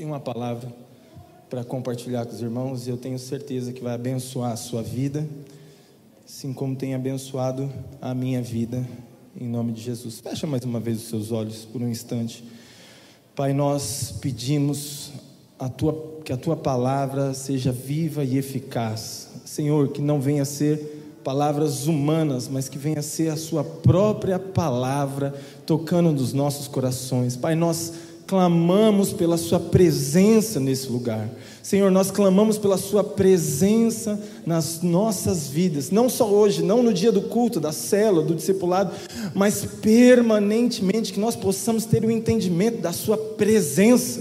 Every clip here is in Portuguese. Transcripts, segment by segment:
tem uma palavra para compartilhar com os irmãos e eu tenho certeza que vai abençoar a sua vida, assim como tem abençoado a minha vida, em nome de Jesus. Fecha mais uma vez os seus olhos por um instante. Pai, nós pedimos a tua, que a tua palavra seja viva e eficaz. Senhor, que não venha ser palavras humanas, mas que venha ser a sua própria palavra tocando nos nossos corações. Pai, nós clamamos pela Sua presença nesse lugar. Senhor, nós clamamos pela Sua presença nas nossas vidas, não só hoje, não no dia do culto, da célula, do discipulado, mas permanentemente, que nós possamos ter o entendimento da Sua presença,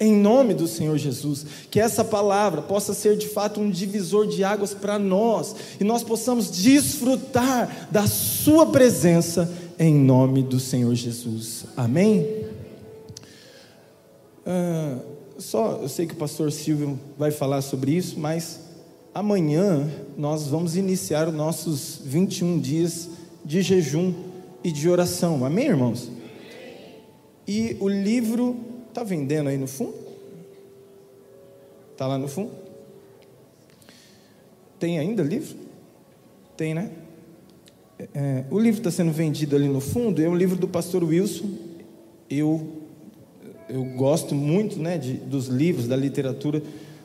em nome do Senhor Jesus. Que essa palavra possa ser de fato um divisor de águas para nós e nós possamos desfrutar da Sua presença, em nome do Senhor Jesus. Amém? Ah, só, eu sei que o pastor Silvio vai falar sobre isso, mas amanhã nós vamos iniciar os nossos 21 dias de jejum e de oração. Amém, irmãos? E o livro está vendendo aí no fundo? Está lá no fundo? Tem ainda livro? Tem, né? É, o livro está sendo vendido ali no fundo, é o livro do pastor Wilson. Eu eu gosto muito né, de, dos livros, da literatura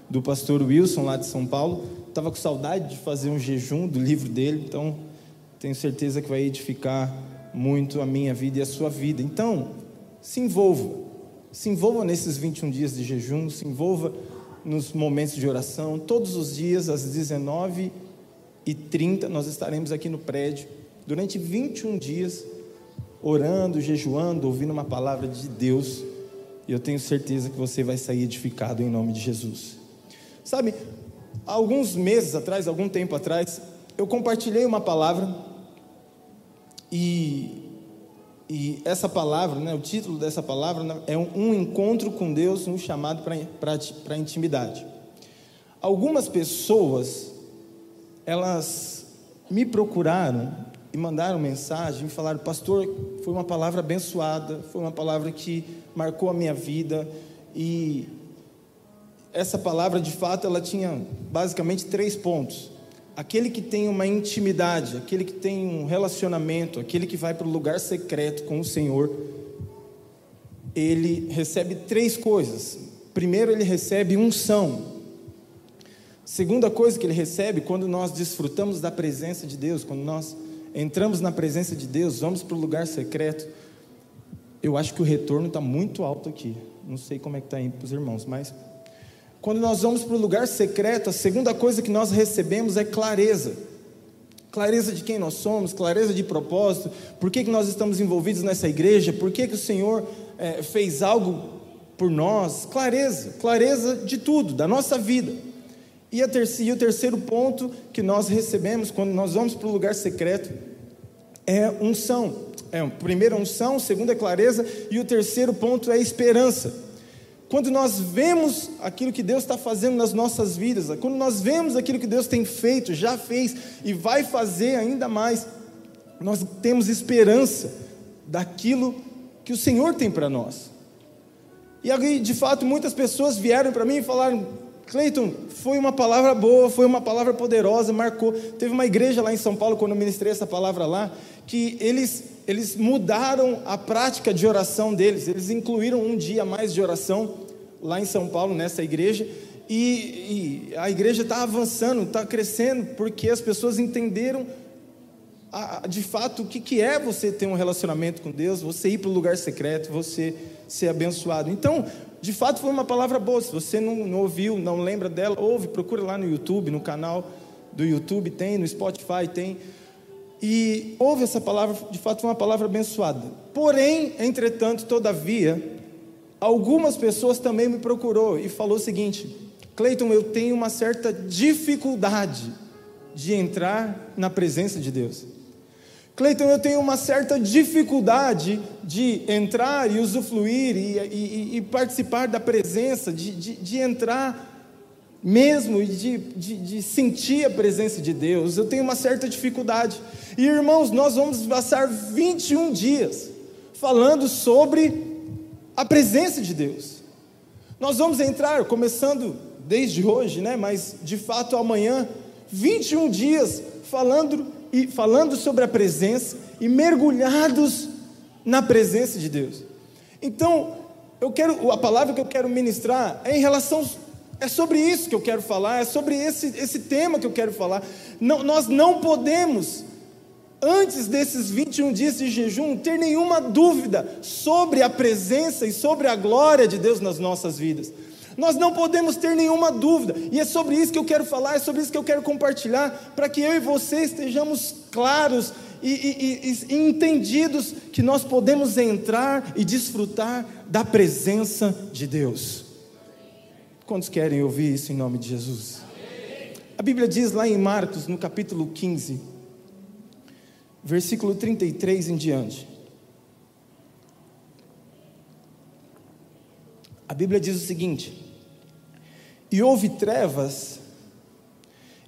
do pastor Wilson, lá de São Paulo. Estava com saudade de fazer um jejum do livro dele, então tenho certeza que vai edificar muito a minha vida e a sua vida. Então, se envolva, se envolva nesses 21 dias de jejum, se envolva nos momentos de oração. Todos os dias, às 19h30, nós estaremos aqui no prédio, durante 21 dias, orando, jejuando, ouvindo uma palavra de Deus e eu tenho certeza que você vai sair edificado em nome de Jesus. Sabe, alguns meses atrás, algum tempo atrás, eu compartilhei uma palavra e, e essa palavra, né, o título dessa palavra né, é um, encontro com Deus, um chamado para intimidade. Algumas pessoas, elas me procuraram e mandaram mensagem e falaram: Pastor, foi uma palavra abençoada, foi uma palavra que marcou a minha vida e essa palavra de fato ela tinha basicamente três pontos. Aquele que tem uma intimidade, aquele que tem um relacionamento, aquele que vai para o lugar secreto com o Senhor, ele recebe três coisas. Primeiro, ele recebe unção. Segunda coisa que ele recebe, quando nós desfrutamos da presença de Deus, quando nós entramos na presença de Deus, vamos para o lugar secreto. Eu acho que o retorno está muito alto aqui. Não sei como é que está aí para os irmãos, mas quando nós vamos para o lugar secreto, a segunda coisa que nós recebemos é clareza. Clareza de quem nós somos, clareza de propósito, por que, que nós estamos envolvidos nessa igreja, por que, que o Senhor é, fez algo por nós, clareza, clareza de tudo, da nossa vida. E, a terceiro, e o terceiro ponto que nós recebemos quando nós vamos para o lugar secreto é unção. É, primeiro unção, segundo é clareza, e o terceiro ponto é esperança. Quando nós vemos aquilo que Deus está fazendo nas nossas vidas, quando nós vemos aquilo que Deus tem feito, já fez e vai fazer ainda mais, nós temos esperança daquilo que o Senhor tem para nós. E aí, de fato, muitas pessoas vieram para mim e falaram: Cleiton, foi uma palavra boa, foi uma palavra poderosa, marcou. Teve uma igreja lá em São Paulo, quando eu ministrei essa palavra lá, que eles, eles mudaram a prática de oração deles, eles incluíram um dia mais de oração lá em São Paulo, nessa igreja, e, e a igreja está avançando, está crescendo, porque as pessoas entenderam a, de fato o que, que é você ter um relacionamento com Deus, você ir para o lugar secreto, você ser abençoado. Então, de fato foi uma palavra boa. Se você não, não, ouviu, não lembra dela, ouve, procura lá no YouTube, no canal do YouTube tem, no Spotify tem. E ouve essa palavra, de fato foi uma palavra abençoada. Porém, entretanto, todavia, algumas pessoas também me procurou e falou o seguinte: Cleiton, eu tenho uma certa dificuldade de entrar na presença de Deus. Cleiton, eu tenho uma certa dificuldade de entrar e usufruir e, e, e participar da presença, de, de, de entrar mesmo e de, de, de, sentir a presença de Deus. Eu tenho uma certa dificuldade. E irmãos, nós vamos passar 21 dias falando sobre a presença de Deus, Nós vamos entrar, começando desde hoje, né, mas de fato amanhã, 21 dias falando e falando sobre a presença e mergulhados na presença de Deus. Então, eu quero a palavra que eu quero ministrar é em relação é sobre isso que eu quero falar, é sobre esse, esse tema que eu quero falar. Não, nós não podemos, antes desses 21 dias de jejum, ter nenhuma dúvida sobre a presença e sobre a glória de Deus nas nossas vidas. Nós não podemos ter nenhuma dúvida, e é sobre isso que eu quero falar, é sobre isso que eu quero compartilhar, para que eu e você estejamos claros e, e, e, e entendidos que nós podemos entrar e desfrutar da presença de Deus. Quantos querem ouvir isso em nome de Jesus? A Bíblia diz lá em Marcos, no capítulo 15, versículo 33 em diante. A Bíblia diz o seguinte: E houve trevas,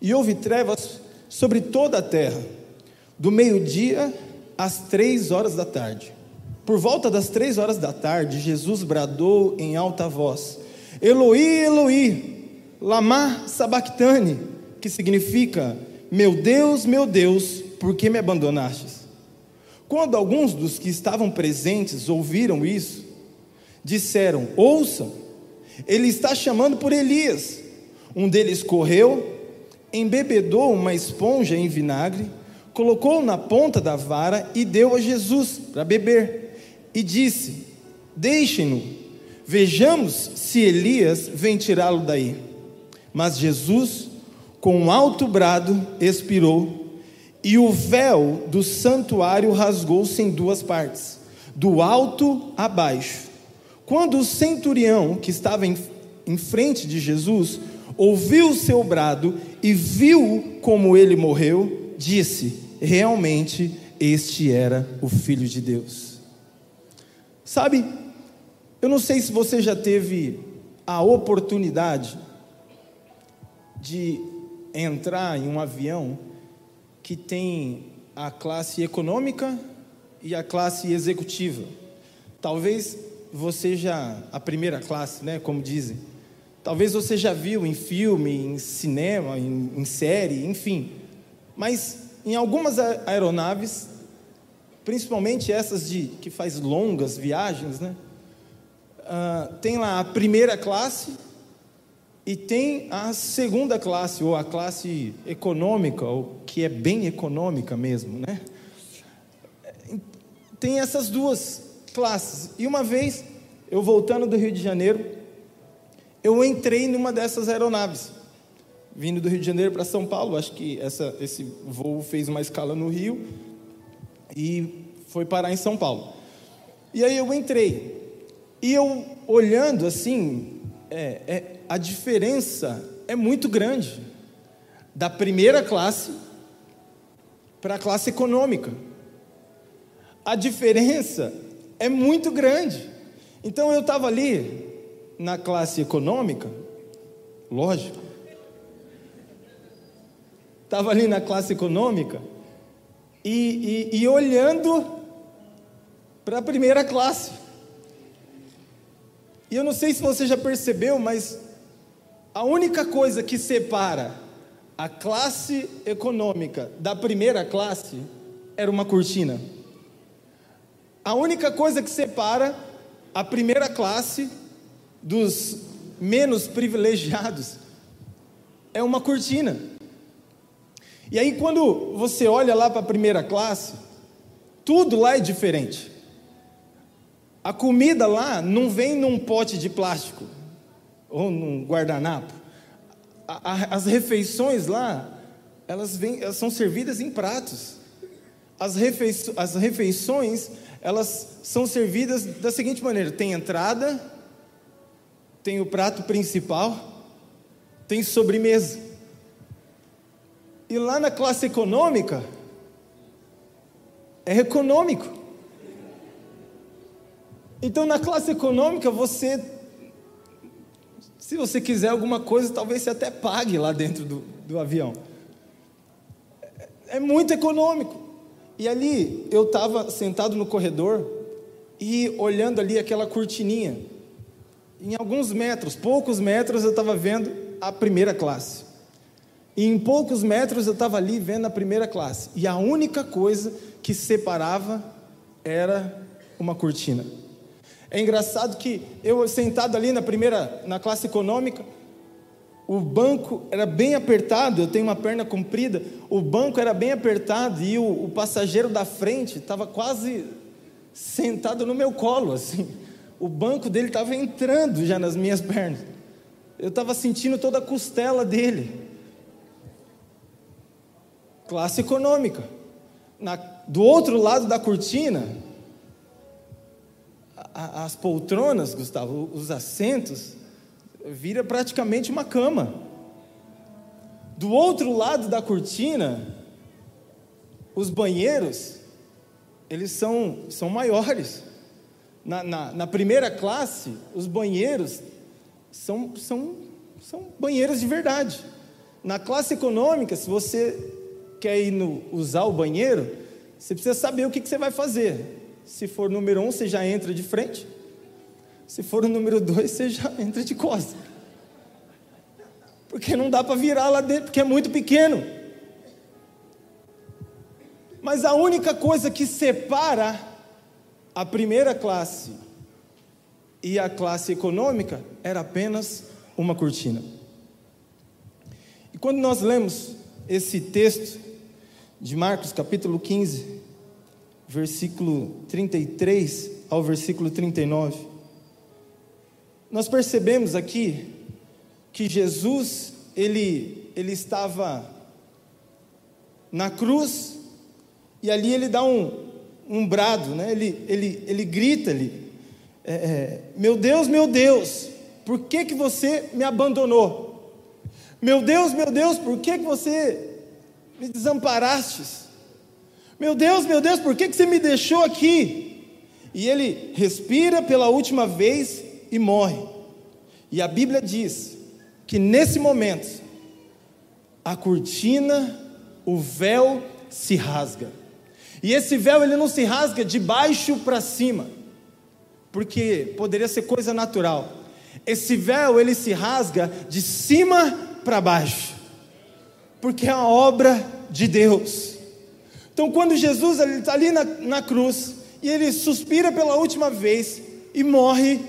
e houve trevas sobre toda a terra, do meio-dia às três horas da tarde. Por volta das três horas da tarde, Jesus bradou em alta voz: Eloí, Eloí, lama sabachthani, que significa: Meu Deus, meu Deus, por que me abandonastes? Quando alguns dos que estavam presentes ouviram isso, disseram: Ouçam, ele está chamando por Elias. Um deles correu, embebedou uma esponja em vinagre, colocou na ponta da vara e deu a Jesus para beber. E disse: Deixem-no Vejamos se Elias vem tirá-lo daí. Mas Jesus, com um alto brado, expirou, e o véu do santuário rasgou-se em duas partes, do alto a baixo. Quando o centurião, que estava em, em frente de Jesus, ouviu o seu brado e viu como ele morreu, disse: Realmente este era o Filho de Deus. Sabe, eu não sei se você já teve a oportunidade de entrar em um avião que tem a classe econômica e a classe executiva. Talvez você já a primeira classe, né, como dizem. Talvez você já viu em filme, em cinema, em, em série, enfim. Mas em algumas aeronaves, principalmente essas de que faz longas viagens, né? uh, tem lá a primeira classe e tem a segunda classe, ou a classe econômica, ou que é bem econômica mesmo, né? Tem essas duas classes. E uma vez, eu voltando do Rio de Janeiro, eu entrei numa dessas aeronaves, vindo do Rio de Janeiro para São Paulo. Acho que essa, esse voo fez uma escala no Rio e foi parar em São Paulo. E aí eu entrei. E eu olhando assim, é, é, a diferença é muito grande da primeira classe para a classe econômica. A diferença é muito grande. Então eu estava ali na classe econômica, lógico. Estava ali na classe econômica e, e, e olhando para a primeira classe. E eu não sei se você já percebeu, mas a única coisa que separa a classe econômica da primeira classe era uma cortina. A única coisa que separa a primeira classe dos menos privilegiados é uma cortina. E aí, quando você olha lá para a primeira classe, tudo lá é diferente. A comida lá não vem num pote de plástico ou num guardanapo. as refeições lá, elas, elas são servidas em pratos. As, as refeições, elas são servidas da seguinte maneira: tem entrada, tem o prato principal, tem sobremesa. E lá na classe econômica, é econômico. Então, na classe econômica, você, se você quiser alguma coisa, talvez você até pague lá dentro do, do avião. É, é muito econômico. E ali, eu estava sentado no corredor e olhando ali aquela cortininha. em alguns metros, poucos metros, eu estava vendo a primeira classe. E em poucos metros eu estava ali vendo a primeira classe. E a única coisa que separava era uma cortina. É engraçado que eu sentado ali na primeira, na classe econômica, o banco era bem apertado, eu tenho uma perna comprida, o banco era bem apertado e o, o passageiro da frente estava quase sentado no meu colo, assim. O banco dele estava entrando já nas minhas pernas. Eu estava sentindo toda a costela dele. Classe econômica. Na, do outro lado da cortina, a, as poltronas, Gustavo, os assentos, vira praticamente uma cama. Do outro lado da cortina, os banheiros, eles são, são maiores. Na, na, na, primeira classe, os banheiros são, são, são banheiros de verdade. Na classe econômica, se você quer ir no, usar o banheiro, você precisa saber o que, que você vai fazer. Se for número um, você já entra de frente. Se for o número dois, você já entra de costas. Porque não dá para virar lá dentro, porque é muito pequeno. Mas a única coisa que separa a primeira classe e a classe econômica era apenas uma cortina. E quando nós lemos esse texto de Marcos, capítulo 15, versículo 33 ao versículo 39, nós percebemos aqui que Jesus, ele, ele estava na cruz e ali ele dá um, um brado, né? ele, ele, ele grita ali: é, é, Meu Deus, meu Deus, por que, que você me abandonou? Meu Deus, meu Deus, por que, que você me desamparastes? Meu Deus, meu Deus, por que, que você me deixou aqui? E ele respira pela última vez e morre. E a Bíblia diz que nesse momento, a cortina, o véu se rasga. E esse véu ele não se rasga de baixo para cima, porque poderia ser coisa natural. Esse véu ele se rasga de cima para baixo, porque é a obra de Deus. Então, quando Jesus está ali na, na cruz e ele suspira pela última vez e morre,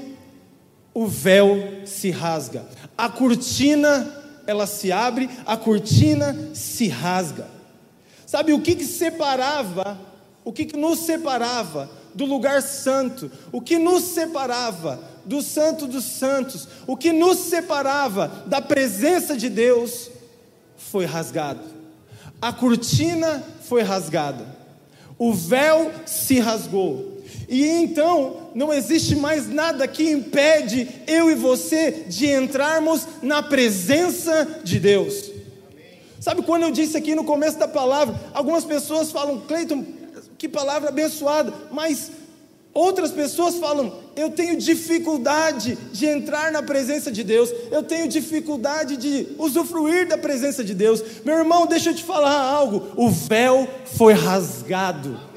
o véu se rasga, a cortina ela se abre, a cortina se rasga. Sabe o que, que separava, o que, que nos separava do lugar santo, o que nos separava do Santo dos Santos, o que nos separava da presença de Deus, foi rasgado. A cortina foi rasgada, o véu se rasgou. E então não existe mais nada que impede eu e você de entrarmos na presença de Deus. Sabe quando eu disse aqui no começo da palavra, algumas pessoas falam, Cleiton, que palavra abençoada, mas outras pessoas falam, eu tenho dificuldade de entrar na presença de Deus, eu tenho dificuldade de usufruir da presença de Deus. Meu irmão, deixa eu te falar algo: o véu foi rasgado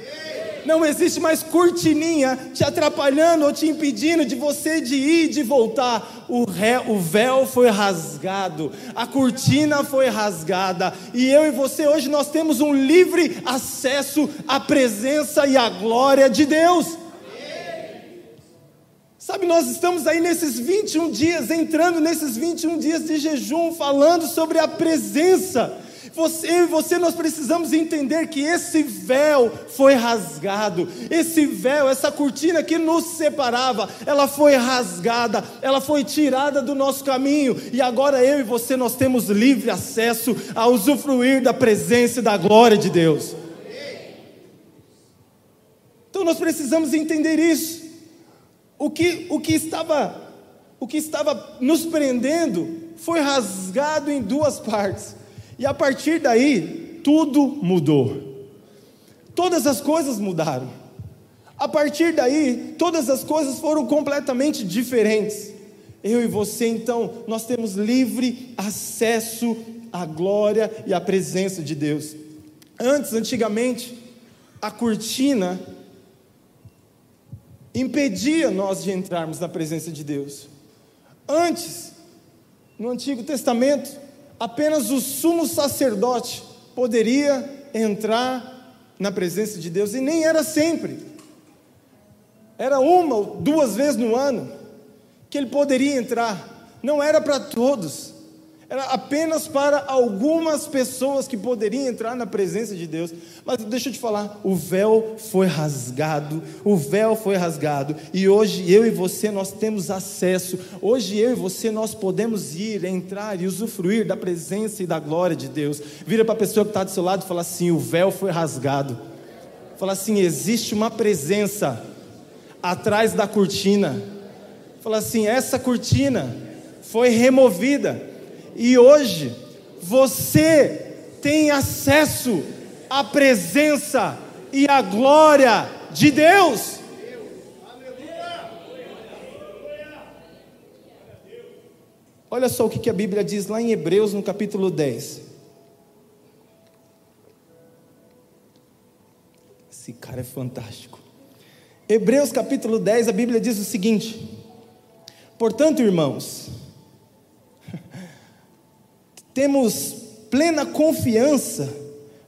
não existe mais cortininha te atrapalhando ou te impedindo de você de ir e de voltar. O, ré, o véu foi rasgado, a cortina foi rasgada, e eu e você hoje nós temos um livre acesso à presença e à glória de Deus. Sabe, nós estamos aí nesses 21 dias, entrando nesses 21 dias de jejum, falando sobre a presença. Você e você nós precisamos entender que esse véu foi rasgado. Esse véu, essa cortina que nos separava, ela foi rasgada, ela foi tirada do nosso caminho e agora eu e você nós temos livre acesso a usufruir da presença e da glória de Deus. Então nós precisamos entender isso. O que, o que estava o que estava nos prendendo foi rasgado em duas partes. E a partir daí, tudo mudou. Todas as coisas mudaram. A partir daí, todas as coisas foram completamente diferentes. Eu e você, então, nós temos livre acesso à glória e à presença de Deus. Antes, antigamente, a cortina impedia nós de entrarmos na presença de Deus. Antes, no Antigo Testamento, apenas o sumo sacerdote poderia entrar na presença de Deus, e nem era sempre. Era uma ou duas vezes no ano que ele poderia entrar, não era para todos era apenas para algumas pessoas que poderiam entrar na presença de Deus. Mas deixa eu te falar, o véu foi rasgado, o véu foi rasgado, e hoje eu e você nós temos acesso. Hoje eu e você nós podemos ir, entrar e usufruir da presença e da glória de Deus. Vira para a pessoa que está do seu lado e fala assim: o véu foi rasgado. Fala assim: existe uma presença atrás da cortina. Fala assim: essa cortina foi removida e hoje você tem acesso à presença e à glória de Deus. Olha só o que a Bíblia diz lá em Hebreus, no capítulo 10. Esse cara é fantástico. Hebreus capítulo 10, a Bíblia diz o seguinte: Portanto, irmãos, temos plena confiança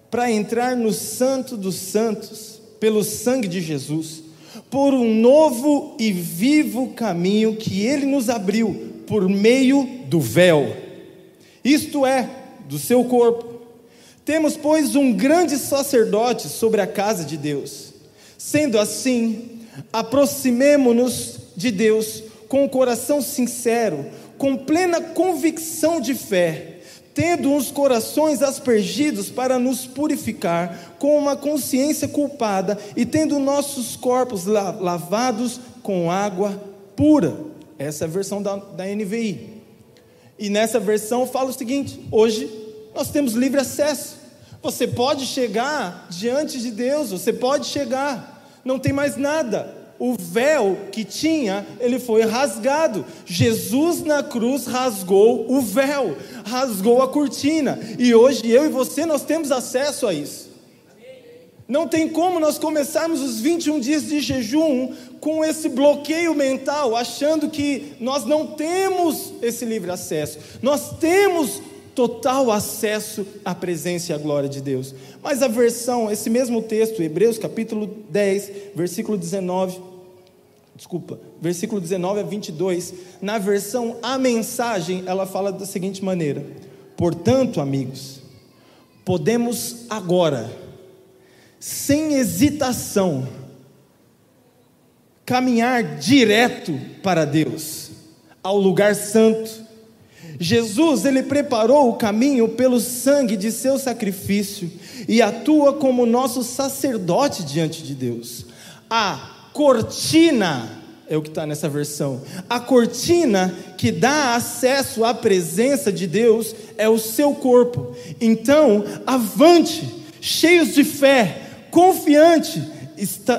para entrar no Santo dos Santos, pelo sangue de Jesus, por um novo e vivo caminho que Ele nos abriu por meio do véu, isto é, do seu corpo. Temos, pois, um grande sacerdote sobre a casa de Deus. Sendo assim, aproximemo-nos de Deus com o coração sincero, com plena convicção de fé tendo os corações aspergidos para nos purificar, com uma consciência culpada e tendo nossos corpos lavados com água pura. Essa é a versão da, da NVI. E nessa versão fala o seguinte: hoje nós temos livre acesso. Você pode chegar diante de Deus, você pode chegar, não tem mais nada o véu que tinha, ele foi rasgado. Jesus na cruz rasgou o véu, rasgou a cortina. E hoje eu e você nós temos acesso a isso. Não tem como nós começarmos os 21 dias de jejum com esse bloqueio mental, achando que nós não temos esse livre acesso. Nós temos total acesso à presença e à glória de Deus. Mas a versão, esse mesmo texto, Hebreus capítulo 10, versículo 19, desculpa, versículo 19 a 22, na versão A Mensagem, ela fala da seguinte maneira: Portanto, amigos, podemos agora, sem hesitação, caminhar direto para Deus, ao lugar santo, Jesus, ele preparou o caminho pelo sangue de seu sacrifício e atua como nosso sacerdote diante de Deus. A cortina é o que está nessa versão. A cortina que dá acesso à presença de Deus é o seu corpo. Então, avante, cheios de fé, confiante,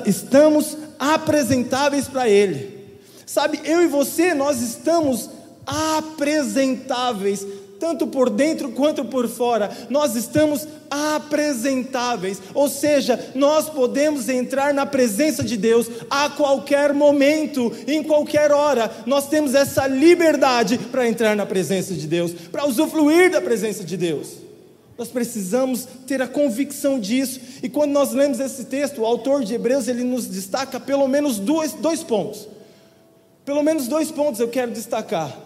estamos apresentáveis para Ele. Sabe, eu e você, nós estamos apresentáveis, tanto por dentro quanto por fora, nós estamos apresentáveis, ou seja, nós podemos entrar na presença de Deus a qualquer momento, em qualquer hora, nós temos essa liberdade para entrar na presença de Deus, para usufruir da presença de Deus. Nós precisamos ter a convicção disso, e quando nós lemos esse texto, o autor de Hebreus ele nos destaca pelo menos dois, dois pontos. Pelo menos dois pontos eu quero destacar.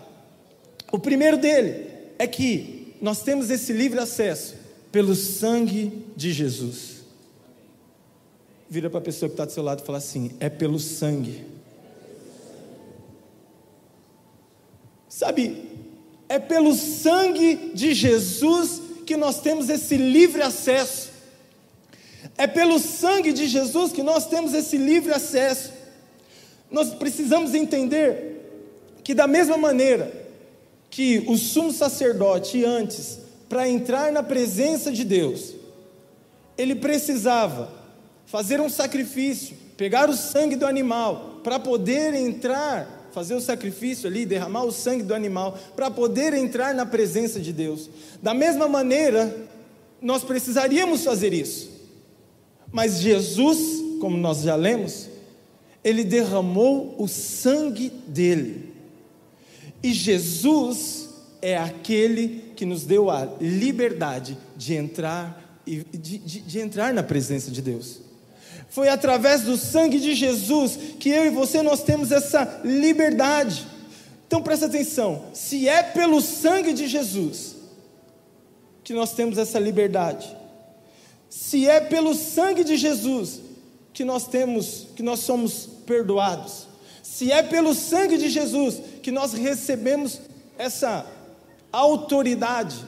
O primeiro dele é que nós temos esse livre acesso pelo sangue de Jesus. Vira para a pessoa que está do seu lado e fala assim: é pelo sangue. Sabe, é pelo sangue de Jesus que nós temos esse livre acesso. É pelo sangue de Jesus que nós temos esse livre acesso. Nós precisamos entender que, da mesma maneira que o sumo sacerdote antes, para entrar na presença de Deus, ele precisava fazer um sacrifício, pegar o sangue do animal, para poder entrar, fazer o sacrifício ali, derramar o sangue do animal, para poder entrar na presença de Deus. Da mesma maneira, nós precisaríamos fazer isso. Mas Jesus, como nós já lemos, ele derramou o sangue dele E Jesus é aquele que nos deu a liberdade de entrar de, de, de entrar na presença de Deus. Foi através do sangue de Jesus que eu e você nós temos essa liberdade. Então presta atenção, se é pelo sangue de Jesus que nós temos essa liberdade, se é pelo sangue de Jesus que nós temos, que nós somos perdoados, se é pelo sangue de Jesus que nós recebemos essa autoridade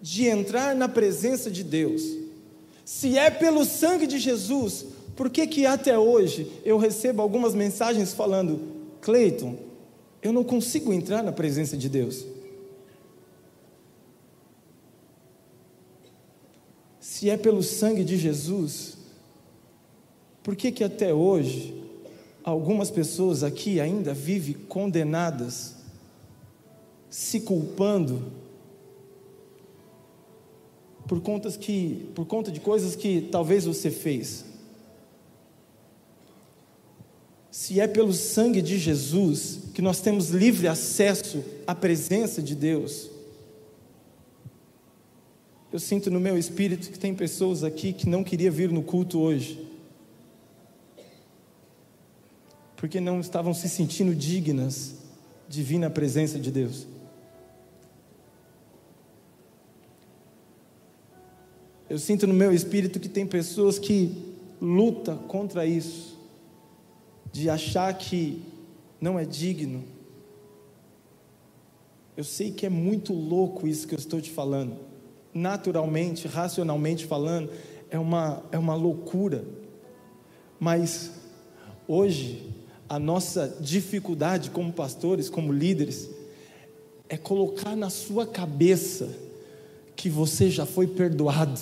de entrar na presença de Deus, se é pelo sangue de Jesus, por que que até hoje eu recebo algumas mensagens falando, Cleiton, eu não consigo entrar na presença de Deus? Se é pelo sangue de Jesus, por que que até hoje algumas pessoas aqui ainda vivem condenadas, se culpando por, contas que, por conta de coisas que talvez você fez. Se é pelo sangue de Jesus que nós temos livre acesso à presença de Deus, eu sinto no meu espírito que tem pessoas aqui que não queria vir no culto hoje, porque não estavam se sentindo dignas de vir na presença de Deus. Eu sinto no meu espírito que tem pessoas que lutam contra isso, de achar que não é digno. Eu sei que é muito louco isso que eu estou te falando. Naturalmente, racionalmente falando, é uma, é uma loucura. Mas hoje, a nossa dificuldade como pastores, como líderes, é colocar na sua cabeça que você já foi perdoado.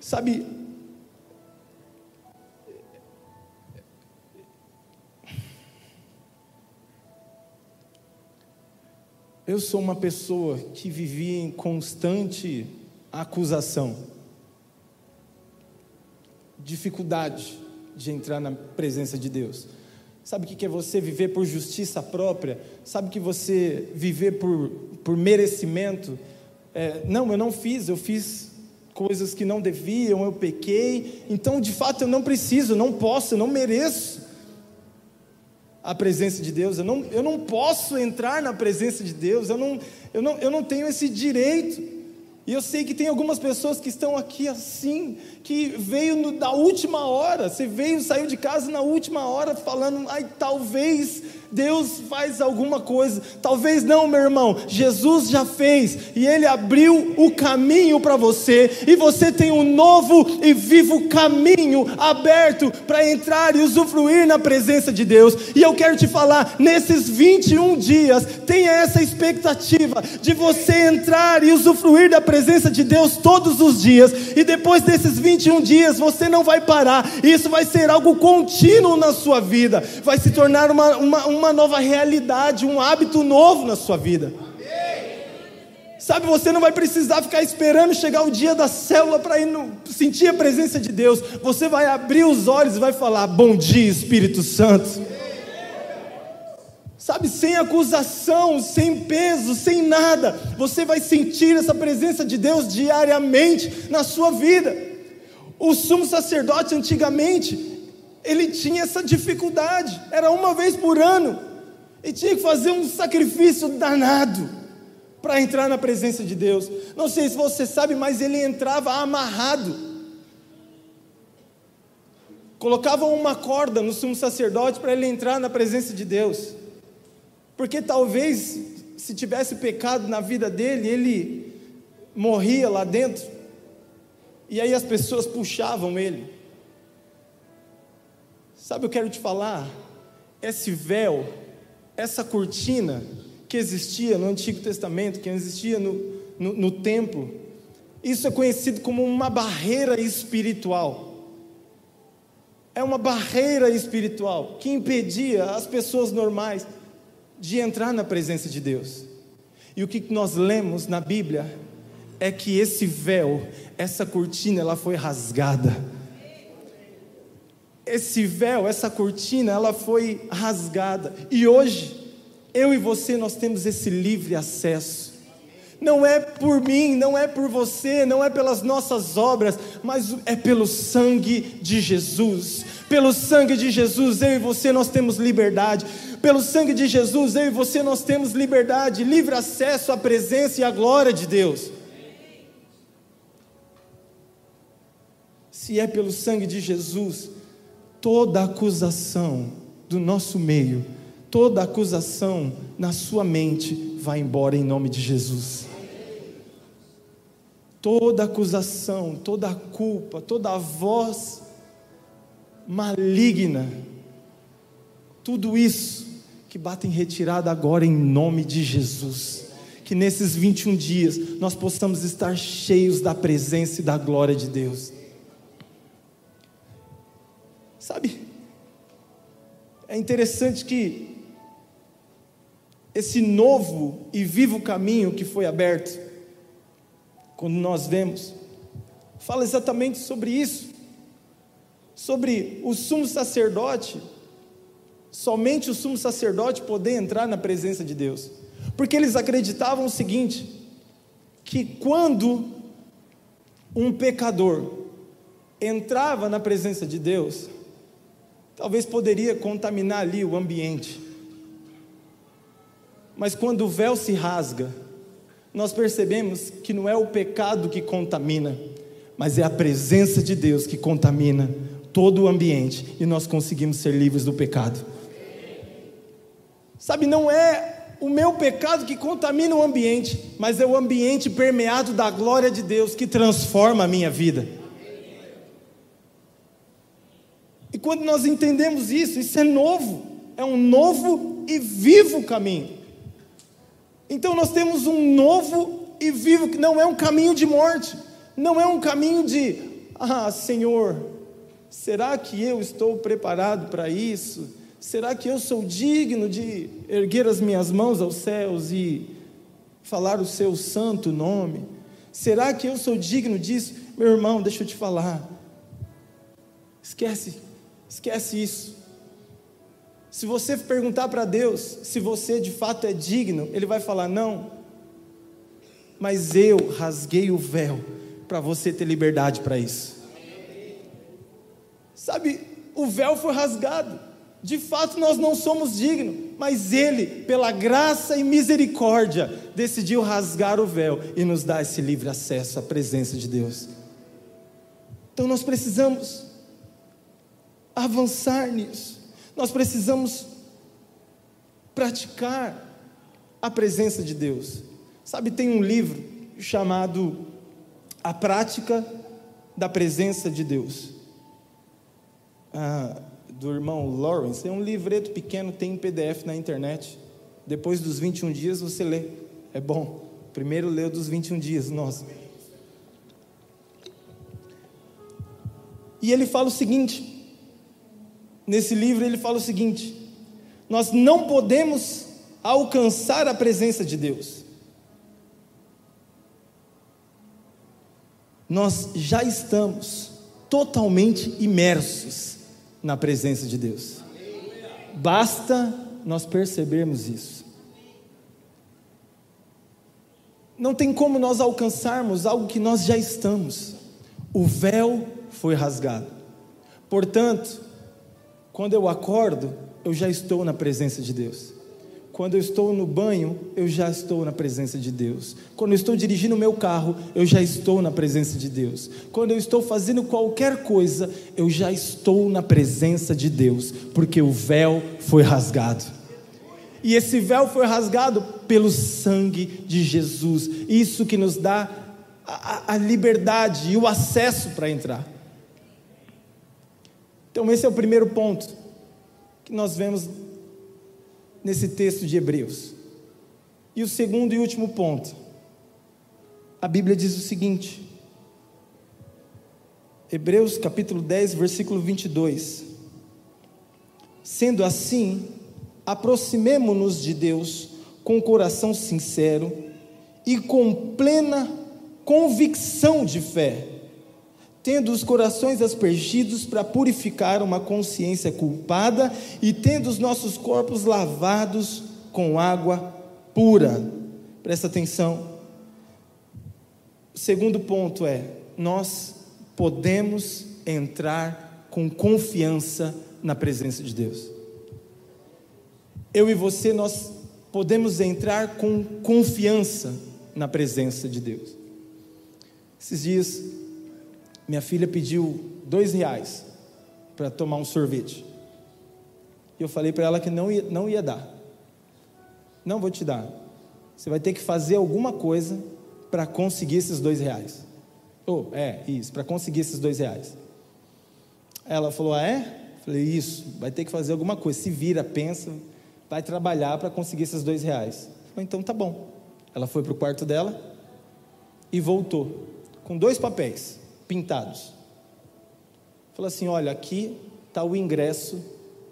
Sabe, eu sou uma pessoa que vivia em constante acusação, dificuldade de entrar na presença de Deus. Sabe o que é você viver por justiça própria? Sabe que você viver por, por merecimento? É, não, eu não fiz, eu fiz coisas que não deviam, eu pequei, então de fato eu não preciso, não posso, eu não mereço a presença de Deus, eu não, eu não posso entrar na presença de Deus, eu não, eu, não, eu não tenho esse direito. E eu sei que tem algumas pessoas que estão aqui assim, que veio no, da última hora, você veio, saiu de casa na última hora falando, ai, talvez Deus faz alguma coisa. Talvez não, meu irmão. Jesus já fez e ele abriu o caminho para você e você tem um novo e vivo caminho aberto para entrar e usufruir na presença de Deus. E eu quero te falar, nesses 21 dias, tenha essa expectativa de você entrar e usufruir da presença de Deus todos os dias. E depois desses 21 dias, você não vai parar. Isso vai ser algo contínuo na sua vida. Vai se tornar uma, uma, uma nova realidade, um hábito novo na sua vida. Sabe, você não vai precisar ficar esperando chegar o dia da célula para sentir a presença de Deus. Você vai abrir os olhos e vai falar: Bom dia, Espírito Santo. Sabe, sem acusação, sem peso, sem nada, você vai sentir essa presença de Deus diariamente na sua vida. O sumo sacerdote antigamente, ele tinha essa dificuldade, era uma vez por ano, e tinha que fazer um sacrifício danado para entrar na presença de Deus. Não sei se você sabe, mas ele entrava amarrado. Colocavam uma corda no sumo sacerdote para ele entrar na presença de Deus. Porque talvez, se tivesse pecado na vida dele, ele morria lá dentro. E aí as pessoas puxavam ele. Sabe, eu quero te falar, esse véu, essa cortina que existia no Antigo Testamento, que existia no, no, no templo, isso é conhecido como uma barreira espiritual. É uma barreira espiritual que impedia as pessoas normais de entrar na presença de Deus. E o que nós lemos na Bíblia é que esse véu, essa cortina, ela foi rasgada esse véu, essa cortina, ela foi rasgada. E hoje, eu e você, nós temos esse livre acesso. Não é por mim, não é por você, não é pelas nossas obras, mas é pelo sangue de Jesus. Pelo sangue de Jesus, eu e você nós temos liberdade. Pelo sangue de Jesus, eu e você nós temos liberdade, livre acesso à presença e à glória de Deus. Se é pelo sangue de Jesus, toda acusação do nosso meio, toda acusação na sua mente vai embora em nome de Jesus. Toda acusação, toda culpa, toda voz maligna, tudo isso que bate em retirada agora em nome de Jesus. Que nesses 21 dias nós possamos estar cheios da presença e da glória de Deus. Sabe, é interessante que esse novo e vivo caminho que foi aberto, quando nós vemos, fala exatamente sobre isso, sobre o sumo sacerdote, somente o sumo sacerdote poder entrar na presença de Deus, porque eles acreditavam o seguinte: que quando um pecador entrava na presença de Deus, talvez poderia contaminar ali o ambiente. Mas quando o véu se rasga, nós percebemos que não é o pecado que contamina, mas é a presença de Deus que contamina todo o ambiente e nós conseguimos ser livres do pecado. Sabe, não é o meu pecado que contamina o ambiente, mas é o ambiente permeado da glória de Deus que transforma a minha vida. E quando nós entendemos isso, isso é novo, é um novo e vivo caminho. Então nós temos um novo e vivo, que não é um caminho de morte, não é um caminho de, ah, Senhor, será que eu estou preparado para isso? Será que eu sou digno de erguer as minhas mãos aos céus e falar o seu santo nome? Será que eu sou digno disso? Meu irmão, deixa eu te falar. Esquece Esquece isso. Se você perguntar para Deus se você de fato é digno, Ele vai falar: não. Mas eu rasguei o véu para você ter liberdade para isso. Sabe, o véu foi rasgado. De fato, nós não somos dignos, mas Ele, pela graça e misericórdia, decidiu rasgar o véu e nos dar esse livre acesso à presença de Deus. Então nós precisamos avançar nisso. Nós precisamos praticar a presença de Deus. Sabe, tem um livro chamado A Prática da Presença de Deus, ah, do irmão Lawrence. É um livreto pequeno, tem em PDF na internet. Depois dos 21 dias você lê. É bom. Primeiro lê dos 21 dias, nossa. E ele fala o seguinte: nesse livro ele fala o seguinte: nós não podemos alcançar a presença de Deus. Nós já estamos totalmente imersos na presença de Deus. Basta nós percebermos isso. Não tem como nós alcançarmos algo que nós já estamos. O véu foi rasgado. Portanto, quando eu acordo, eu já estou na presença de Deus. Quando eu estou no banho, eu já estou na presença de Deus. Quando eu estou dirigindo o meu carro, eu já estou na presença de Deus. Quando eu estou fazendo qualquer coisa, eu já estou na presença de Deus, porque o véu foi rasgado. E esse véu foi rasgado pelo sangue de Jesus. Isso que nos dá a, a liberdade e o acesso para entrar. Então, esse é o primeiro ponto que nós vemos nesse texto de Hebreus. E o segundo e último ponto, a Bíblia diz o seguinte, Hebreus capítulo 10, versículo 22. Sendo assim, aproximemo-nos de Deus com coração sincero e com plena convicção de fé tendo os corações aspergidos para purificar uma consciência culpada e tendo os nossos corpos lavados com água pura. Presta atenção. O segundo ponto é: nós podemos entrar com confiança na presença de Deus. Eu e você, nós podemos entrar com confiança na presença de Deus. Esses dias, minha filha pediu dois reais para tomar um sorvete. E eu falei para ela que não ia, não ia dar. Não vou te dar. Você vai ter que fazer alguma coisa para conseguir esses dois reais. Oh, é, isso, para conseguir esses dois reais. Ela falou: Ah, é? Falei: Isso, vai ter que fazer alguma coisa. Se vira, pensa, vai trabalhar para conseguir esses dois reais. Falei: Então tá bom. Ela foi para o quarto dela e voltou com dois papéis pintados. Falou assim: Olha, aqui está o ingresso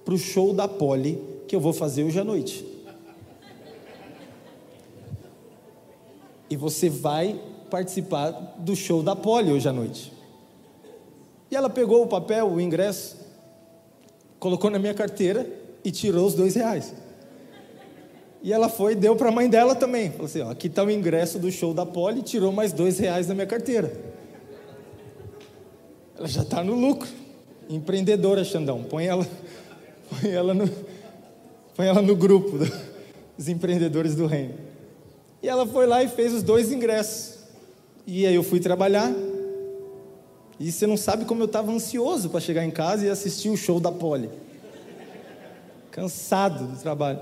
para o show da Poli que eu vou fazer hoje à noite. E você vai participar do show da Poli hoje à noite. E ela pegou o papel, o ingresso, colocou na minha carteira e tirou os dois reais. E ela foi e deu para a mãe dela também. Falou assim: ó, aqui está o ingresso do show da Poli, tirou mais dois reais da minha carteira. Ela já está no lucro. Empreendedora, Xandão. Põe ela, põe ela, no, põe ela no grupo dos empreendedores do reino. E ela foi lá e fez os dois ingressos. E aí eu fui trabalhar. E você não sabe como eu estava ansioso para chegar em casa e assistir o show da Poli. Cansado do trabalho.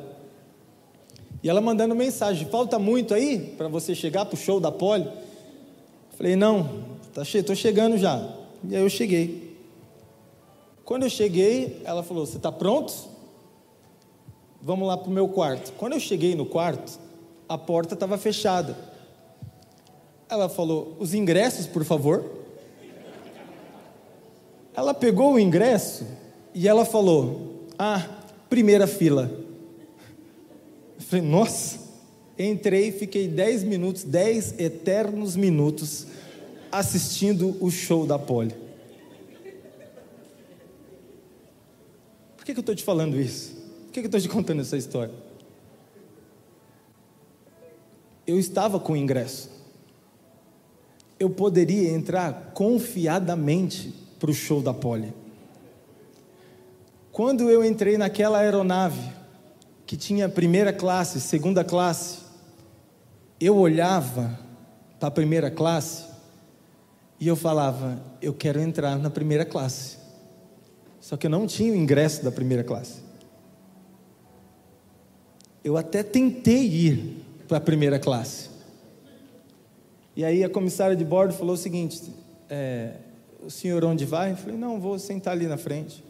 E ela mandando mensagem: falta muito aí para você chegar para o show da Poli? Falei: não, tá che chegando já. E aí eu cheguei. Quando eu cheguei, ela falou: você está pronto? Vamos lá para o meu quarto. Quando eu cheguei no quarto, a porta estava fechada. Ela falou: Os ingressos, por favor. Ela pegou o ingresso e ela falou: Ah, primeira fila. Eu falei: Nossa. Entrei, fiquei dez minutos, dez eternos minutos assistindo o show da Poli. Por que, que eu estou te falando isso? Por que, que eu estou te contando essa história? eu estava com ingresso. Eu poderia entrar confiadamente para o show da Poli. Quando eu entrei naquela aeronave, que tinha primeira classe, segunda classe, eu olhava para a primeira classe e eu falava: eu quero entrar na primeira classe. Só que eu não tinha o ingresso da primeira classe. Eu até tentei ir, para a primeira classe. E aí a comissária de bordo falou o seguinte: é, o senhor onde vai? Eu falei: não, vou sentar ali na frente.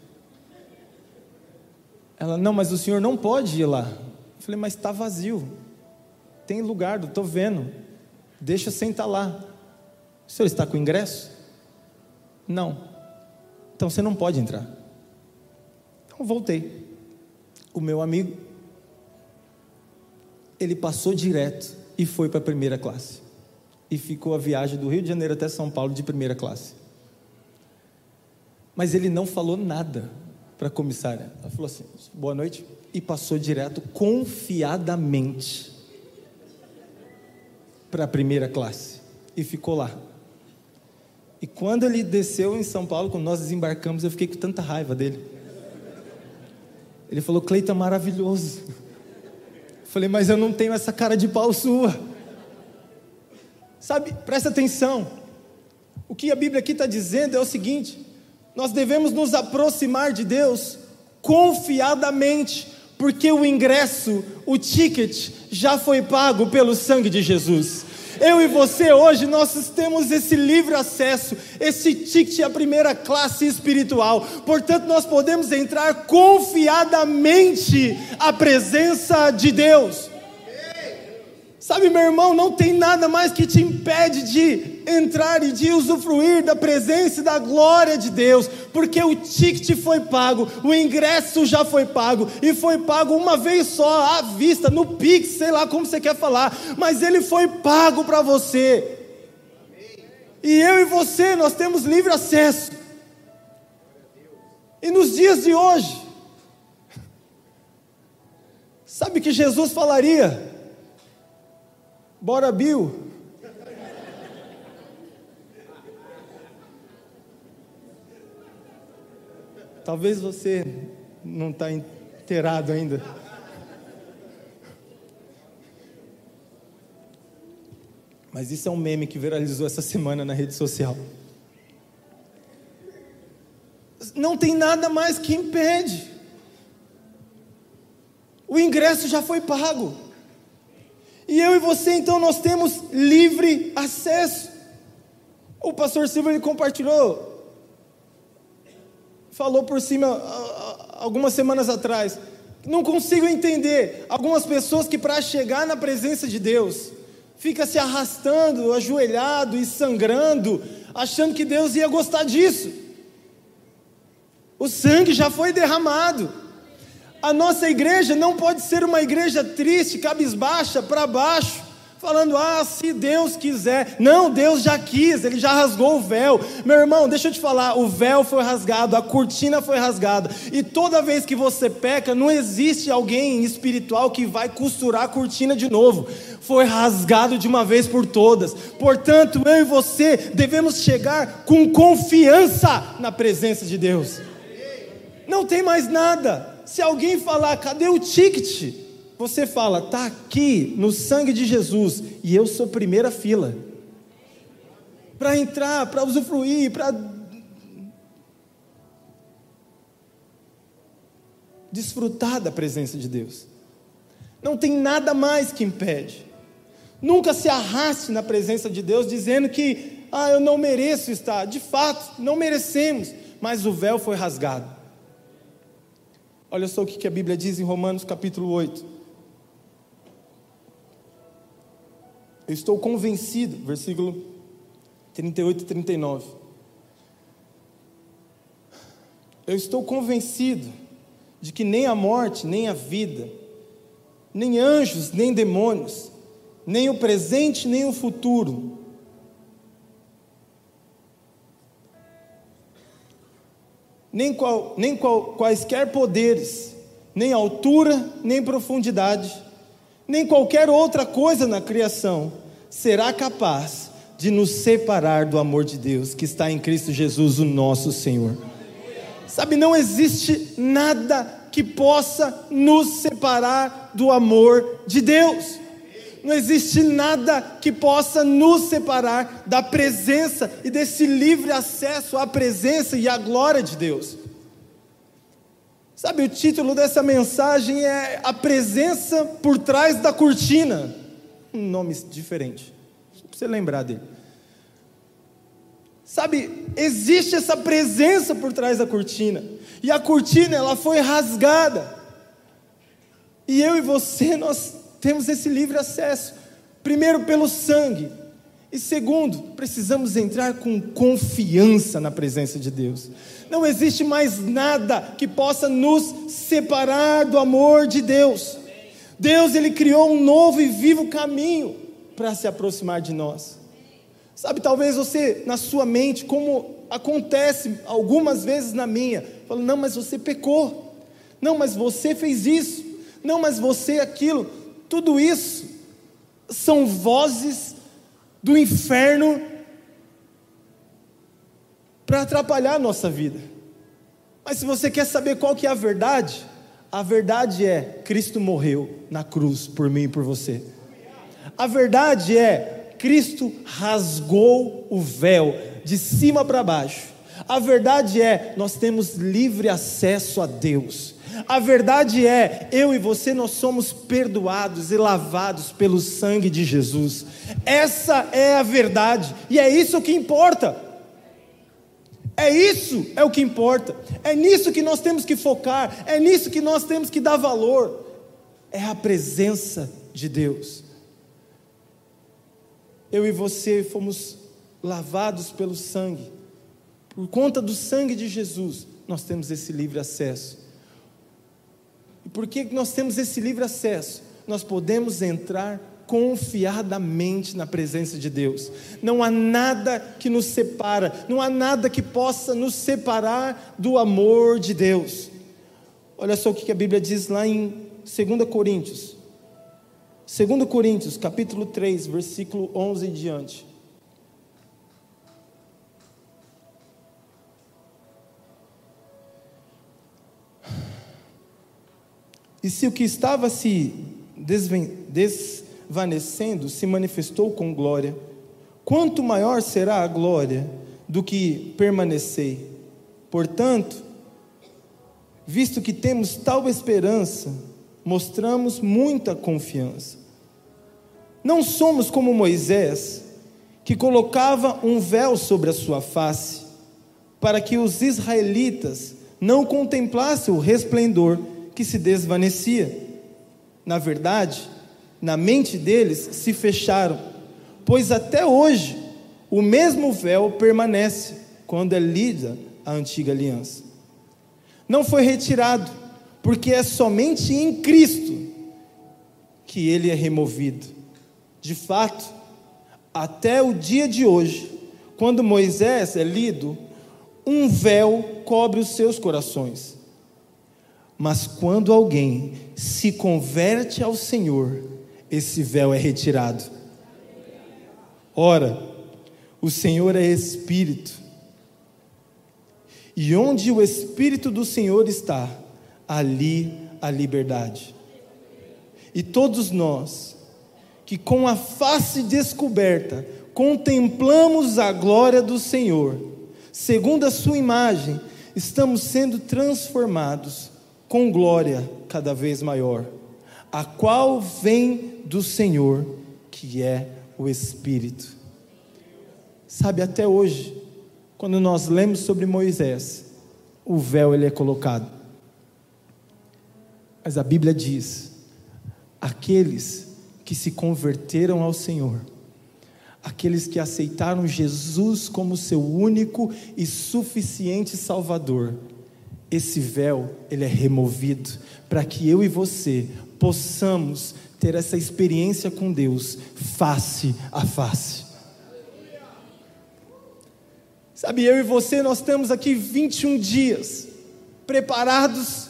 Ela: não, mas o senhor não pode ir lá. Eu falei: mas está vazio. Tem lugar, estou vendo. Deixa eu sentar lá. O senhor está com ingresso? Não. Então você não pode entrar. Então voltei. O meu amigo ele passou direto e foi para a primeira classe. E ficou a viagem do Rio de Janeiro até São Paulo de primeira classe. Mas ele não falou nada para a comissária. Ela falou assim: boa noite. E passou direto, confiadamente, para a primeira classe. E ficou lá. E quando ele desceu em São Paulo, quando nós desembarcamos, eu fiquei com tanta raiva dele. Ele falou: Cleiton, é maravilhoso. Falei, mas eu não tenho essa cara de pau sua. Sabe, presta atenção. O que a Bíblia aqui está dizendo é o seguinte: nós devemos nos aproximar de Deus confiadamente, porque o ingresso, o ticket, já foi pago pelo sangue de Jesus. Eu e você hoje nós temos esse livre acesso, esse ticket à primeira classe espiritual. Portanto, nós podemos entrar confiadamente à presença de Deus. Sabe, meu irmão, não tem nada mais que te impede de entrar e de usufruir da presença e da glória de Deus, porque o ticket foi pago, o ingresso já foi pago, e foi pago uma vez só, à vista, no Pix, sei lá como você quer falar, mas ele foi pago para você. E eu e você, nós temos livre acesso. E nos dias de hoje, sabe que Jesus falaria? Bora, Bill. Talvez você não está inteirado ainda. Mas isso é um meme que viralizou essa semana na rede social. Não tem nada mais que impede. O ingresso já foi pago. E eu e você, então, nós temos livre acesso. O pastor Silva ele compartilhou, falou por cima algumas semanas atrás. Não consigo entender algumas pessoas que, para chegar na presença de Deus, fica se arrastando, ajoelhado e sangrando, achando que Deus ia gostar disso. O sangue já foi derramado. A nossa igreja não pode ser uma igreja triste, cabisbaixa, para baixo falando, ah, se Deus quiser. Não, Deus já quis, Ele já rasgou o véu. Meu irmão, deixa eu te falar: o véu foi rasgado, a cortina foi rasgada. E toda vez que você peca, não existe alguém espiritual que vai costurar a cortina de novo. Foi rasgado de uma vez por todas. Portanto, eu e você devemos chegar com confiança na presença de Deus. Não tem mais nada. Se alguém falar, cadê o ticket? Você fala, está aqui no sangue de Jesus, e eu sou primeira fila. Para entrar, para usufruir, para. Desfrutar da presença de Deus. Não tem nada mais que impede. Nunca se arraste na presença de Deus dizendo que, ah, eu não mereço estar. De fato, não merecemos, mas o véu foi rasgado. Olha só o que a Bíblia diz em Romanos capítulo 8. Eu estou convencido, versículo 38 e 39. Eu estou convencido de que nem a morte, nem a vida, nem anjos, nem demônios, nem o presente, nem o futuro, nem, qual, nem qual, quaisquer poderes, nem altura, nem profundidade, nem qualquer outra coisa na criação será capaz de nos separar do amor de Deus que está em Cristo Jesus, o nosso Senhor. Sabe, não existe nada que possa nos separar do amor de Deus. Não existe nada que possa nos separar da presença e desse livre acesso à presença e à glória de Deus. Sabe, o título dessa mensagem é A Presença por Trás da Cortina. Um nome diferente, para você lembrar dele. Sabe, existe essa presença por trás da cortina, e a cortina ela foi rasgada, e eu e você, nós temos esse livre acesso, primeiro pelo sangue, e segundo, precisamos entrar com confiança na presença de Deus. Não existe mais nada que possa nos separar do amor de Deus. Deus ele criou um novo e vivo caminho para se aproximar de nós. Sabe, talvez você na sua mente, como acontece algumas vezes na minha, fala: "Não, mas você pecou. Não, mas você fez isso. Não, mas você aquilo". Tudo isso são vozes do inferno para atrapalhar a nossa vida. Mas se você quer saber qual que é a verdade, a verdade é Cristo morreu na cruz por mim e por você. A verdade é Cristo rasgou o véu de cima para baixo. A verdade é nós temos livre acesso a Deus. A verdade é, eu e você nós somos perdoados e lavados pelo sangue de Jesus. Essa é a verdade e é isso que importa. É isso é o que importa. É nisso que nós temos que focar, é nisso que nós temos que dar valor. É a presença de Deus. Eu e você fomos lavados pelo sangue. Por conta do sangue de Jesus, nós temos esse livre acesso. E por que nós temos esse livre acesso? Nós podemos entrar confiadamente na presença de Deus. Não há nada que nos separa, não há nada que possa nos separar do amor de Deus. Olha só o que a Bíblia diz lá em 2 Coríntios. 2 Coríntios, capítulo 3, versículo 11 em diante. E se o que estava se desvanecendo se manifestou com glória, quanto maior será a glória do que permanecer? Portanto, visto que temos tal esperança, mostramos muita confiança. Não somos como Moisés, que colocava um véu sobre a sua face, para que os israelitas não contemplassem o resplendor que se desvanecia. Na verdade, na mente deles se fecharam, pois até hoje o mesmo véu permanece quando é lida a antiga aliança. Não foi retirado, porque é somente em Cristo que ele é removido. De fato, até o dia de hoje, quando Moisés é lido, um véu cobre os seus corações. Mas quando alguém se converte ao Senhor, esse véu é retirado. Ora, o Senhor é Espírito, e onde o Espírito do Senhor está, ali a liberdade. E todos nós, que com a face descoberta contemplamos a glória do Senhor, segundo a Sua imagem, estamos sendo transformados com glória cada vez maior, a qual vem do Senhor, que é o Espírito. Sabe, até hoje, quando nós lemos sobre Moisés, o véu ele é colocado. Mas a Bíblia diz: aqueles que se converteram ao Senhor, aqueles que aceitaram Jesus como seu único e suficiente Salvador, esse véu ele é removido para que eu e você possamos ter essa experiência com Deus face a face. Sabe, eu e você nós temos aqui 21 dias preparados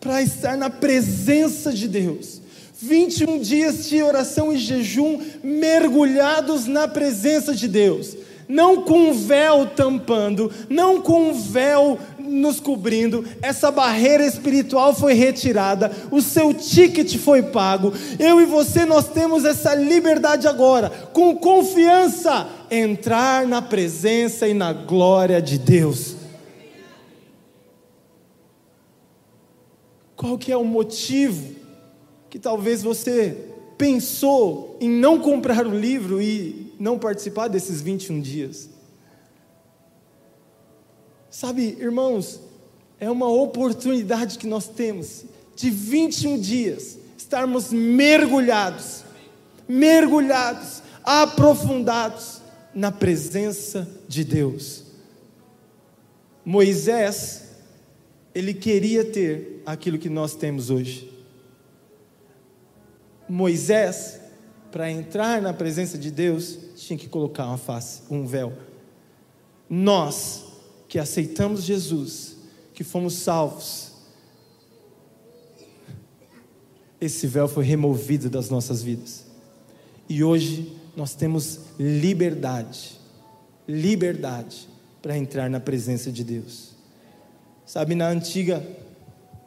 para estar na presença de Deus. 21 dias de oração e jejum mergulhados na presença de Deus não com um véu tampando, não com um véu nos cobrindo, essa barreira espiritual foi retirada, o seu ticket foi pago. Eu e você nós temos essa liberdade agora, com confiança, entrar na presença e na glória de Deus. Qual que é o motivo que talvez você pensou em não comprar o livro e não participar desses 21 dias. Sabe, irmãos, é uma oportunidade que nós temos de 21 dias estarmos mergulhados, mergulhados, aprofundados na presença de Deus. Moisés, ele queria ter aquilo que nós temos hoje. Moisés, para entrar na presença de Deus, tinha que colocar uma face, um véu. Nós que aceitamos Jesus, que fomos salvos, esse véu foi removido das nossas vidas. E hoje nós temos liberdade, liberdade para entrar na presença de Deus. Sabe, na antiga,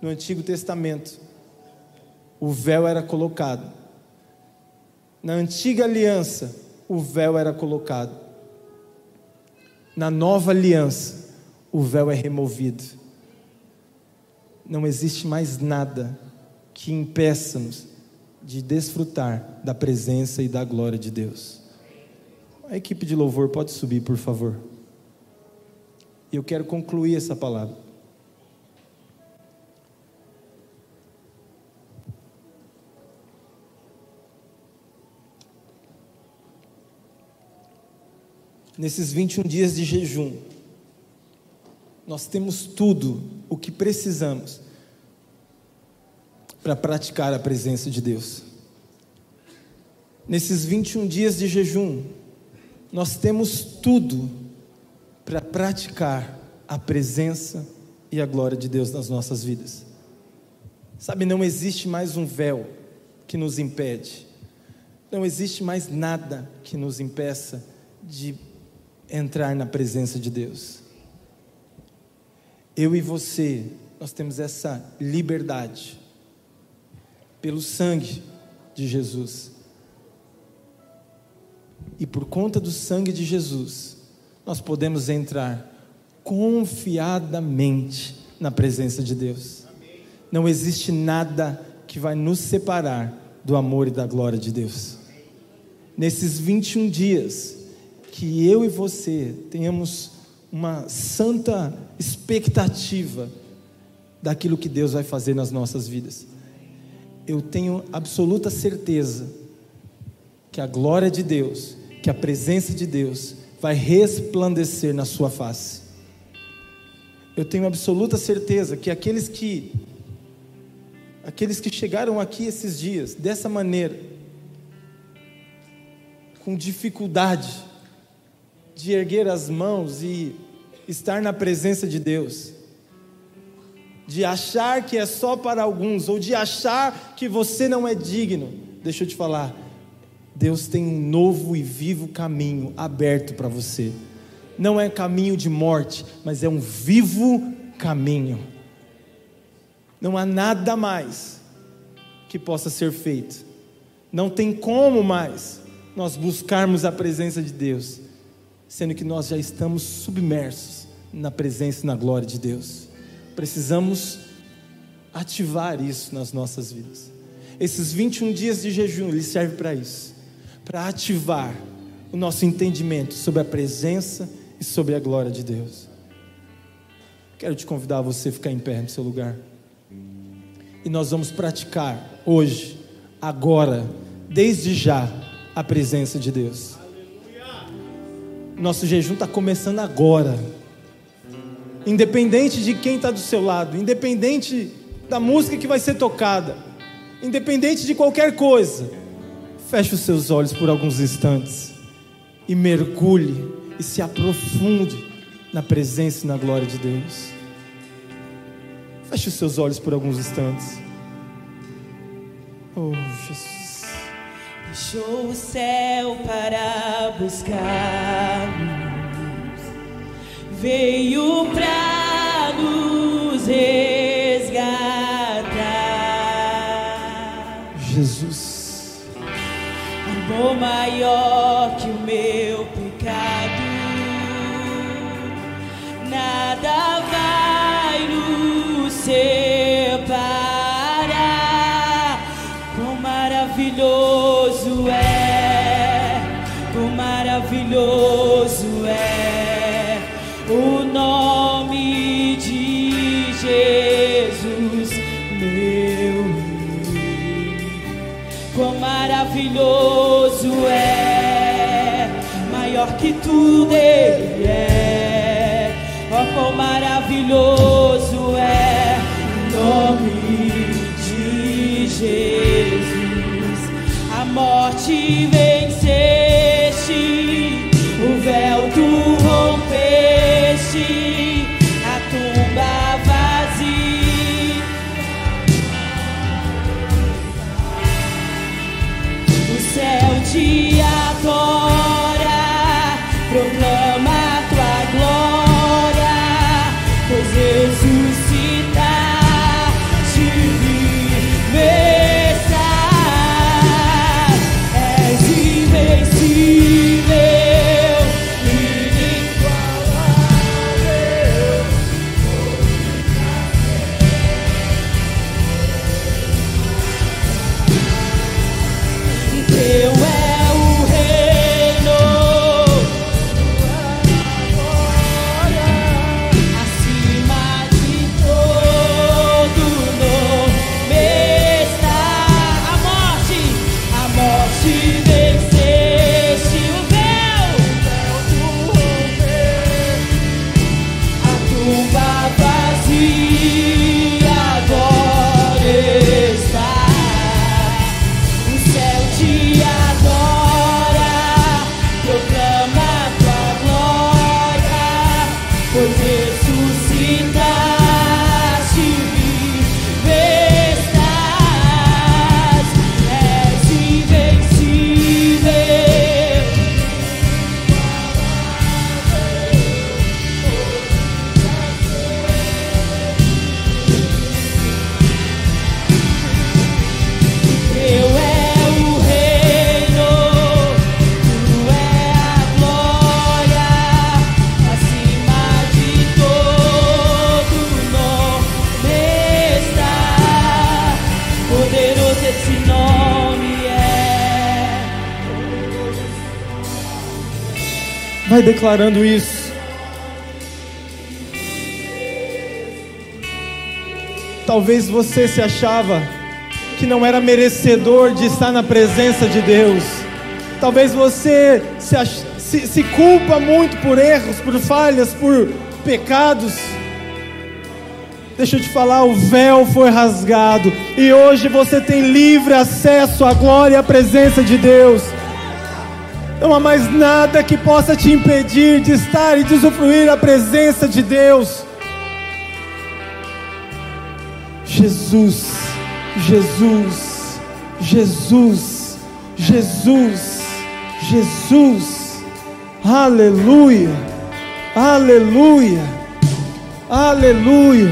no Antigo Testamento, o véu era colocado na antiga aliança, o véu era colocado. Na nova aliança, o véu é removido. Não existe mais nada que impeça-nos de desfrutar da presença e da glória de Deus. A equipe de louvor pode subir, por favor. E eu quero concluir essa palavra. nesses 21 dias de jejum, nós temos tudo o que precisamos para praticar a presença de Deus. Nesses 21 dias de jejum, nós temos tudo para praticar a presença e a glória de Deus nas nossas vidas. Sabe, não existe mais um véu que nos impede, não existe mais nada que nos impeça de entrar na presença de Deus. Eu e você, nós temos essa liberdade pelo sangue de Jesus. E por conta do sangue de Jesus, nós podemos entrar confiadamente na presença de Deus. Não existe nada que vai nos separar do amor e da glória de Deus. Nesses 21 dias, que eu e você tenhamos uma santa expectativa daquilo que Deus vai fazer nas nossas vidas. Eu tenho absoluta certeza que a glória de Deus, que a presença de Deus vai resplandecer na sua face. Eu tenho absoluta certeza que aqueles que aqueles que chegaram aqui esses dias dessa maneira, com dificuldade de erguer as mãos e estar na presença de Deus, de achar que é só para alguns, ou de achar que você não é digno, deixa eu te falar, Deus tem um novo e vivo caminho aberto para você. Não é caminho de morte, mas é um vivo caminho. Não há nada mais que possa ser feito. Não tem como mais nós buscarmos a presença de Deus, sendo que nós já estamos submersos na presença e na glória de Deus. Precisamos ativar isso nas nossas vidas. Esses 21 dias de jejum, ele serve para isso, para ativar o nosso entendimento sobre a presença e sobre a glória de Deus. Quero te convidar a você ficar em pé no seu lugar. E nós vamos praticar hoje, agora, desde já, a presença de Deus. Nosso jejum está começando agora. Independente de quem está do seu lado, independente da música que vai ser tocada, independente de qualquer coisa, feche os seus olhos por alguns instantes e mergulhe e se aprofunde na presença e na glória de Deus. Feche os seus olhos por alguns instantes. Oh, Jesus. Deixou o céu para buscar. Veio para nos resgatar. Jesus, amor maior que o meu pecado, nada vai maravilhoso é o nome de Jesus, meu Rei. Quão maravilhoso é, maior que tudo Ele é. Oh, quão maravilhoso declarando isso. Talvez você se achava que não era merecedor de estar na presença de Deus. Talvez você se, se, se culpa muito por erros, por falhas, por pecados. Deixa eu te falar, o véu foi rasgado e hoje você tem livre acesso à glória e à presença de Deus. Não há mais nada que possa te impedir de estar e de usufruir a presença de Deus. Jesus, Jesus, Jesus, Jesus, Jesus, aleluia, aleluia, aleluia,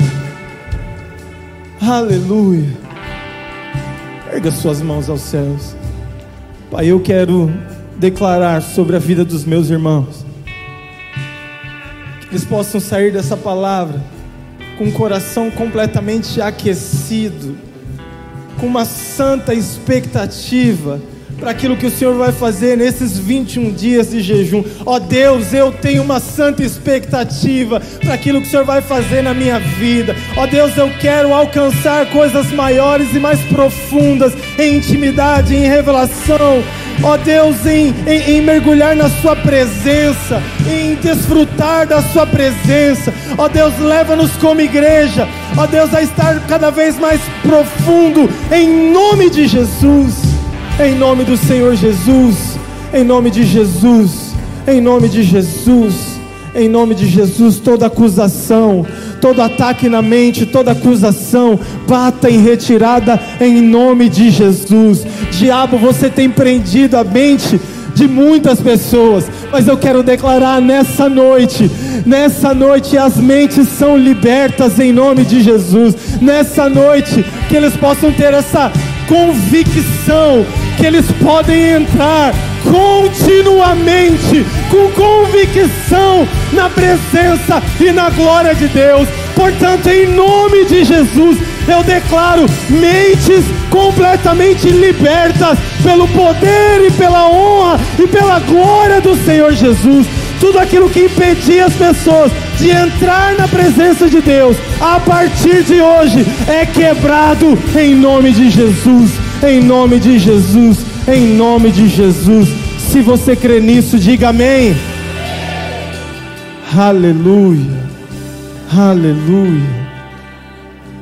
aleluia. Erga suas mãos aos céus, Pai. Eu quero declarar sobre a vida dos meus irmãos, que eles possam sair dessa palavra com o coração completamente aquecido, com uma santa expectativa para aquilo que o Senhor vai fazer nesses 21 dias de jejum. Ó oh Deus, eu tenho uma santa expectativa para aquilo que o Senhor vai fazer na minha vida. Ó oh Deus, eu quero alcançar coisas maiores e mais profundas em intimidade, em revelação. Ó Deus, em, em, em, mergulhar na Sua presença, em desfrutar da Sua presença. Ó Deus, leva-nos como igreja, ó Deus, a estar cada vez mais profundo, em nome de Jesus. Em nome do Senhor Jesus, em nome de Jesus, em nome de Jesus, em nome de Jesus, toda acusação, todo ataque na mente, toda acusação, bata em retirada em nome de Jesus. Diabo, você tem prendido a mente de muitas pessoas, mas eu quero declarar nessa noite, nessa noite as mentes são libertas em nome de Jesus. Nessa noite que eles possam ter essa convicção que eles podem entrar continuamente com convicção na presença e na glória de Deus. Portanto, em nome de Jesus, eu declaro mentes completamente libertas pelo poder e pela honra e pela glória do Senhor Jesus. Tudo aquilo que impedia as pessoas de entrar na presença de Deus, a partir de hoje, é quebrado em nome de Jesus. Em nome de Jesus, em nome de Jesus. Se você crê nisso, diga amém. Aleluia, aleluia.